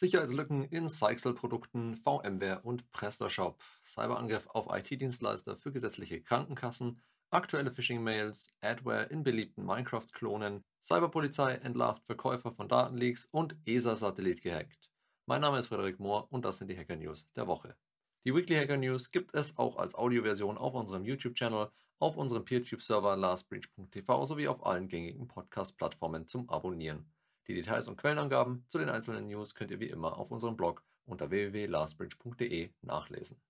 Sicherheitslücken in Seixel-Produkten, VMware und PrestaShop, Cyberangriff auf IT-Dienstleister für gesetzliche Krankenkassen, aktuelle Phishing-Mails, Adware in beliebten Minecraft-Klonen, Cyberpolizei entlarvt Verkäufer von Datenleaks und ESA-Satellit gehackt. Mein Name ist Frederik Mohr und das sind die Hacker News der Woche. Die Weekly Hacker News gibt es auch als Audioversion auf unserem YouTube-Channel, auf unserem PeerTube-Server lastbreach.tv sowie auf allen gängigen Podcast-Plattformen zum Abonnieren. Die Details und Quellenangaben zu den einzelnen News könnt ihr wie immer auf unserem Blog unter www.lastbridge.de nachlesen.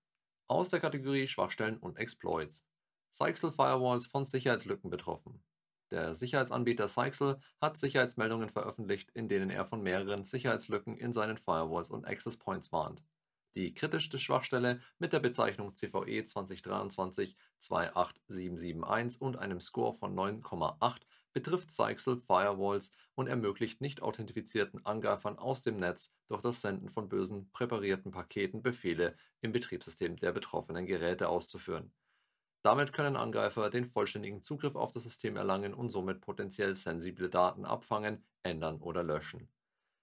Aus der Kategorie Schwachstellen und Exploits. Sixel Firewalls von Sicherheitslücken betroffen. Der Sicherheitsanbieter Sixel hat Sicherheitsmeldungen veröffentlicht, in denen er von mehreren Sicherheitslücken in seinen Firewalls und Access Points warnt. Die kritischste Schwachstelle mit der Bezeichnung CVE 2023-28771 und einem Score von 9,8 betrifft Seixel Firewalls und ermöglicht nicht authentifizierten Angreifern aus dem Netz durch das Senden von bösen präparierten Paketen Befehle im Betriebssystem der betroffenen Geräte auszuführen. Damit können Angreifer den vollständigen Zugriff auf das System erlangen und somit potenziell sensible Daten abfangen, ändern oder löschen.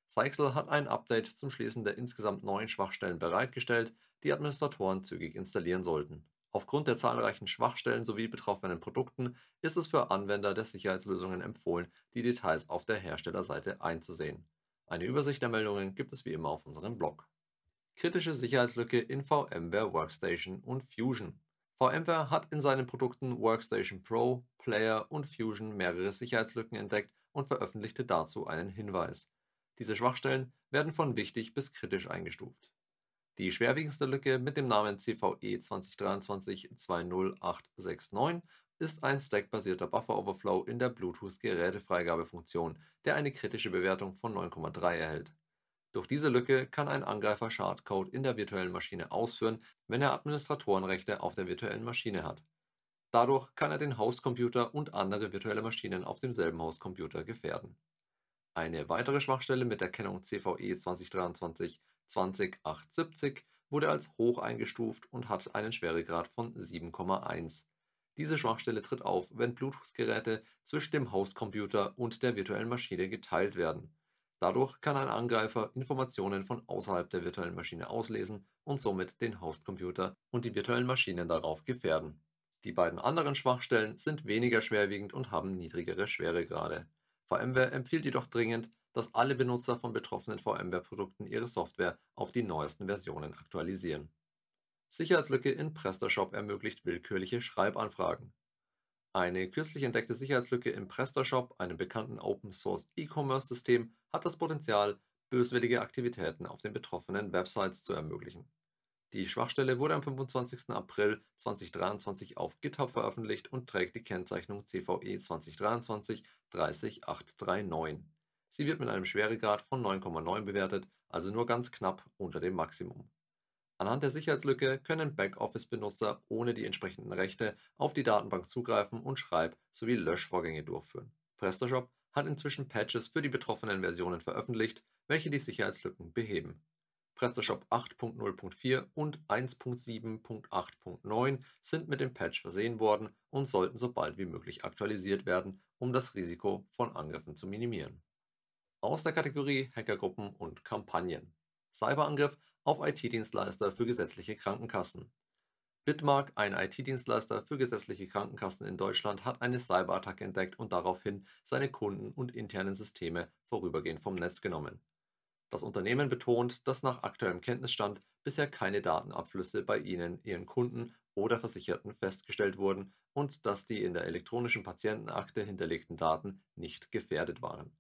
Seixel hat ein Update zum Schließen der insgesamt neun Schwachstellen bereitgestellt, die Administratoren zügig installieren sollten. Aufgrund der zahlreichen Schwachstellen sowie betroffenen Produkten ist es für Anwender der Sicherheitslösungen empfohlen, die Details auf der Herstellerseite einzusehen. Eine Übersicht der Meldungen gibt es wie immer auf unserem Blog. Kritische Sicherheitslücke in VMware Workstation und Fusion. VMware hat in seinen Produkten Workstation Pro, Player und Fusion mehrere Sicherheitslücken entdeckt und veröffentlichte dazu einen Hinweis. Diese Schwachstellen werden von wichtig bis kritisch eingestuft. Die schwerwiegendste Lücke mit dem Namen CVE 2023-20869 ist ein stackbasierter Buffer-Overflow in der Bluetooth-Gerätefreigabefunktion, der eine kritische Bewertung von 9,3 erhält. Durch diese Lücke kann ein Angreifer Schadcode in der virtuellen Maschine ausführen, wenn er Administratorenrechte auf der virtuellen Maschine hat. Dadurch kann er den Hostcomputer und andere virtuelle Maschinen auf demselben Hostcomputer gefährden. Eine weitere Schwachstelle mit der Kennung CVE 2023 20870 wurde als hoch eingestuft und hat einen Schweregrad von 7,1. Diese Schwachstelle tritt auf, wenn Bluetooth-Geräte zwischen dem Hostcomputer und der virtuellen Maschine geteilt werden. Dadurch kann ein Angreifer Informationen von außerhalb der virtuellen Maschine auslesen und somit den Hostcomputer und die virtuellen Maschinen darauf gefährden. Die beiden anderen Schwachstellen sind weniger schwerwiegend und haben niedrigere Schweregrade. VMware empfiehlt jedoch dringend, dass alle Benutzer von betroffenen VMware-Produkten ihre Software auf die neuesten Versionen aktualisieren. Sicherheitslücke in PrestaShop ermöglicht willkürliche Schreibanfragen. Eine kürzlich entdeckte Sicherheitslücke im PrestaShop, einem bekannten Open-Source E-Commerce-System, hat das Potenzial, böswillige Aktivitäten auf den betroffenen Websites zu ermöglichen. Die Schwachstelle wurde am 25. April 2023 auf GitHub veröffentlicht und trägt die Kennzeichnung CVE 2023-30839. Sie wird mit einem Schweregrad von 9,9 bewertet, also nur ganz knapp unter dem Maximum. Anhand der Sicherheitslücke können Backoffice-Benutzer ohne die entsprechenden Rechte auf die Datenbank zugreifen und Schreib- sowie Löschvorgänge durchführen. PrestaShop hat inzwischen Patches für die betroffenen Versionen veröffentlicht, welche die Sicherheitslücken beheben. PrestaShop 8.0.4 und 1.7.8.9 sind mit dem Patch versehen worden und sollten so bald wie möglich aktualisiert werden, um das Risiko von Angriffen zu minimieren. Aus der Kategorie Hackergruppen und Kampagnen. Cyberangriff auf IT-Dienstleister für gesetzliche Krankenkassen. Bitmark, ein IT-Dienstleister für gesetzliche Krankenkassen in Deutschland, hat eine Cyberattacke entdeckt und daraufhin seine Kunden und internen Systeme vorübergehend vom Netz genommen. Das Unternehmen betont, dass nach aktuellem Kenntnisstand bisher keine Datenabflüsse bei ihnen, ihren Kunden oder Versicherten festgestellt wurden und dass die in der elektronischen Patientenakte hinterlegten Daten nicht gefährdet waren.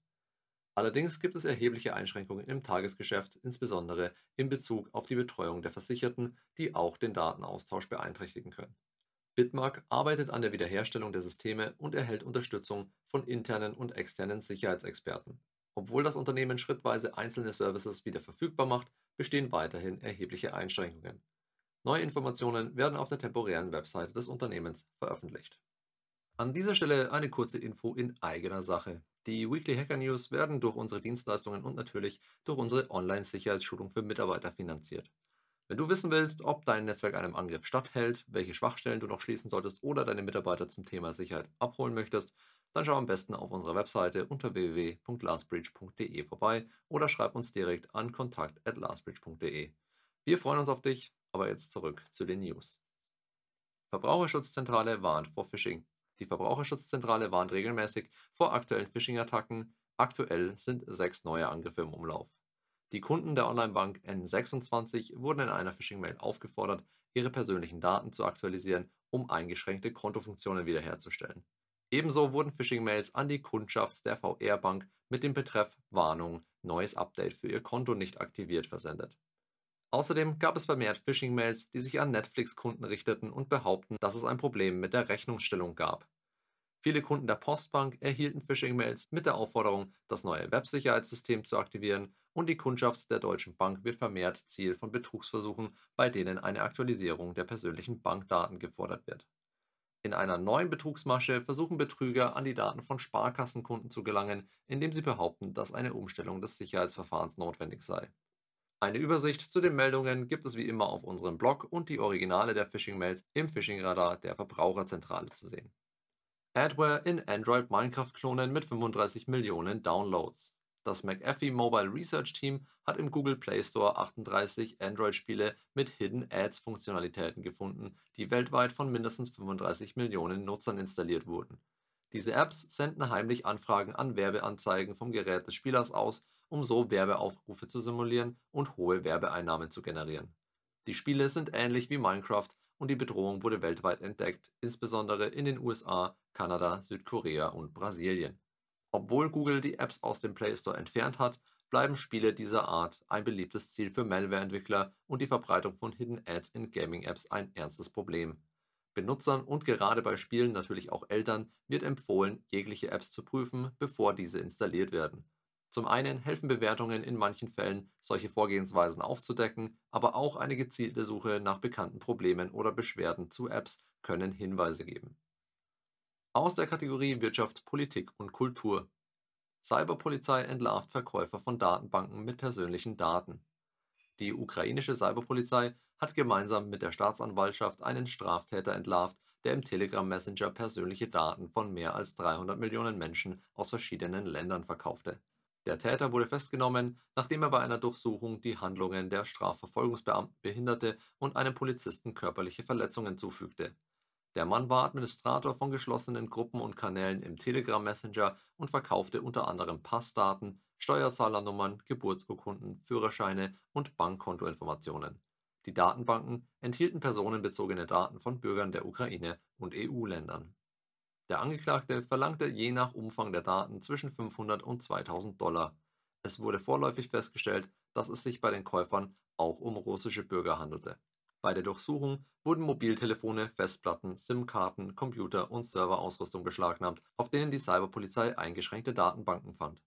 Allerdings gibt es erhebliche Einschränkungen im Tagesgeschäft, insbesondere in Bezug auf die Betreuung der Versicherten, die auch den Datenaustausch beeinträchtigen können. Bitmark arbeitet an der Wiederherstellung der Systeme und erhält Unterstützung von internen und externen Sicherheitsexperten. Obwohl das Unternehmen schrittweise einzelne Services wieder verfügbar macht, bestehen weiterhin erhebliche Einschränkungen. Neue Informationen werden auf der temporären Webseite des Unternehmens veröffentlicht. An dieser Stelle eine kurze Info in eigener Sache. Die Weekly Hacker News werden durch unsere Dienstleistungen und natürlich durch unsere Online-Sicherheitsschulung für Mitarbeiter finanziert. Wenn du wissen willst, ob dein Netzwerk einem Angriff statthält, welche Schwachstellen du noch schließen solltest oder deine Mitarbeiter zum Thema Sicherheit abholen möchtest, dann schau am besten auf unserer Webseite unter www.lastbridge.de vorbei oder schreib uns direkt an kontakt@lastbridge.de. Wir freuen uns auf dich, aber jetzt zurück zu den News. Verbraucherschutzzentrale warnt vor Phishing. Die Verbraucherschutzzentrale warnt regelmäßig vor aktuellen Phishing-Attacken. Aktuell sind sechs neue Angriffe im Umlauf. Die Kunden der Onlinebank N26 wurden in einer Phishing-Mail aufgefordert, ihre persönlichen Daten zu aktualisieren, um eingeschränkte Kontofunktionen wiederherzustellen. Ebenso wurden Phishing-Mails an die Kundschaft der VR-Bank mit dem Betreff Warnung, neues Update für Ihr Konto nicht aktiviert versendet. Außerdem gab es vermehrt Phishing-Mails, die sich an Netflix-Kunden richteten und behaupten, dass es ein Problem mit der Rechnungsstellung gab. Viele Kunden der Postbank erhielten Phishing-Mails mit der Aufforderung, das neue Websicherheitssystem zu aktivieren und die Kundschaft der Deutschen Bank wird vermehrt Ziel von Betrugsversuchen, bei denen eine Aktualisierung der persönlichen Bankdaten gefordert wird. In einer neuen Betrugsmasche versuchen Betrüger, an die Daten von Sparkassenkunden zu gelangen, indem sie behaupten, dass eine Umstellung des Sicherheitsverfahrens notwendig sei. Eine Übersicht zu den Meldungen gibt es wie immer auf unserem Blog und die Originale der Phishing-Mails im Phishing-Radar der Verbraucherzentrale zu sehen. Adware in Android Minecraft-Klonen mit 35 Millionen Downloads. Das McAfee Mobile Research Team hat im Google Play Store 38 Android-Spiele mit Hidden Ads-Funktionalitäten gefunden, die weltweit von mindestens 35 Millionen Nutzern installiert wurden. Diese Apps senden heimlich Anfragen an Werbeanzeigen vom Gerät des Spielers aus, um so Werbeaufrufe zu simulieren und hohe Werbeeinnahmen zu generieren. Die Spiele sind ähnlich wie Minecraft und die Bedrohung wurde weltweit entdeckt, insbesondere in den USA, Kanada, Südkorea und Brasilien. Obwohl Google die Apps aus dem Play Store entfernt hat, bleiben Spiele dieser Art ein beliebtes Ziel für Malware-Entwickler und die Verbreitung von Hidden Ads in Gaming-Apps ein ernstes Problem. Benutzern und gerade bei Spielen natürlich auch Eltern wird empfohlen, jegliche Apps zu prüfen, bevor diese installiert werden. Zum einen helfen Bewertungen in manchen Fällen, solche Vorgehensweisen aufzudecken, aber auch eine gezielte Suche nach bekannten Problemen oder Beschwerden zu Apps können Hinweise geben. Aus der Kategorie Wirtschaft, Politik und Kultur. Cyberpolizei entlarvt Verkäufer von Datenbanken mit persönlichen Daten. Die ukrainische Cyberpolizei hat gemeinsam mit der Staatsanwaltschaft einen Straftäter entlarvt, der im Telegram Messenger persönliche Daten von mehr als 300 Millionen Menschen aus verschiedenen Ländern verkaufte. Der Täter wurde festgenommen, nachdem er bei einer Durchsuchung die Handlungen der Strafverfolgungsbeamten behinderte und einem Polizisten körperliche Verletzungen zufügte der Mann war Administrator von geschlossenen Gruppen und Kanälen im Telegram Messenger und verkaufte unter anderem Passdaten, Steuerzahlernummern, Geburtsurkunden, Führerscheine und Bankkontoinformationen. Die Datenbanken enthielten personenbezogene Daten von Bürgern der Ukraine und EU-Ländern. Der Angeklagte verlangte je nach Umfang der Daten zwischen 500 und 2000 Dollar. Es wurde vorläufig festgestellt, dass es sich bei den Käufern auch um russische Bürger handelte bei der Durchsuchung wurden Mobiltelefone, Festplatten, SIM-Karten, Computer und Serverausrüstung beschlagnahmt, auf denen die Cyberpolizei eingeschränkte Datenbanken fand.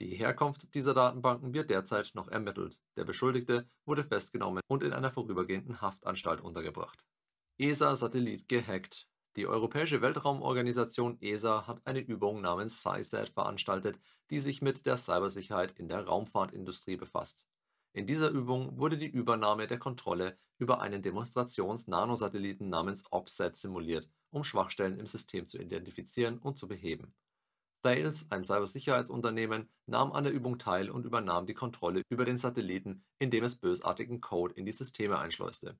Die Herkunft dieser Datenbanken wird derzeit noch ermittelt. Der Beschuldigte wurde festgenommen und in einer vorübergehenden Haftanstalt untergebracht. ESA-Satellit gehackt. Die Europäische Weltraumorganisation ESA hat eine Übung namens SciSat veranstaltet, die sich mit der Cybersicherheit in der Raumfahrtindustrie befasst. In dieser Übung wurde die Übernahme der Kontrolle über einen Demonstrations-Nanosatelliten namens OPSAT simuliert, um Schwachstellen im System zu identifizieren und zu beheben. Thales, ein Cybersicherheitsunternehmen, nahm an der Übung teil und übernahm die Kontrolle über den Satelliten, indem es bösartigen Code in die Systeme einschleuste.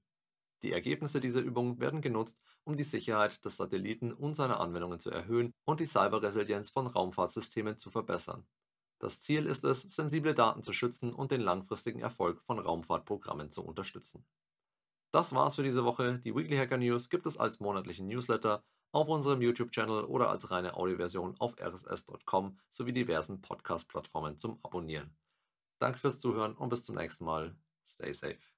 Die Ergebnisse dieser Übung werden genutzt, um die Sicherheit des Satelliten und seiner Anwendungen zu erhöhen und die Cyberresilienz von Raumfahrtsystemen zu verbessern das Ziel ist es, sensible Daten zu schützen und den langfristigen Erfolg von Raumfahrtprogrammen zu unterstützen. Das war's für diese Woche. Die Weekly Hacker News gibt es als monatlichen Newsletter auf unserem YouTube-Channel oder als reine Audioversion auf rss.com sowie diversen Podcast-Plattformen zum Abonnieren. Danke fürs Zuhören und bis zum nächsten Mal. Stay safe.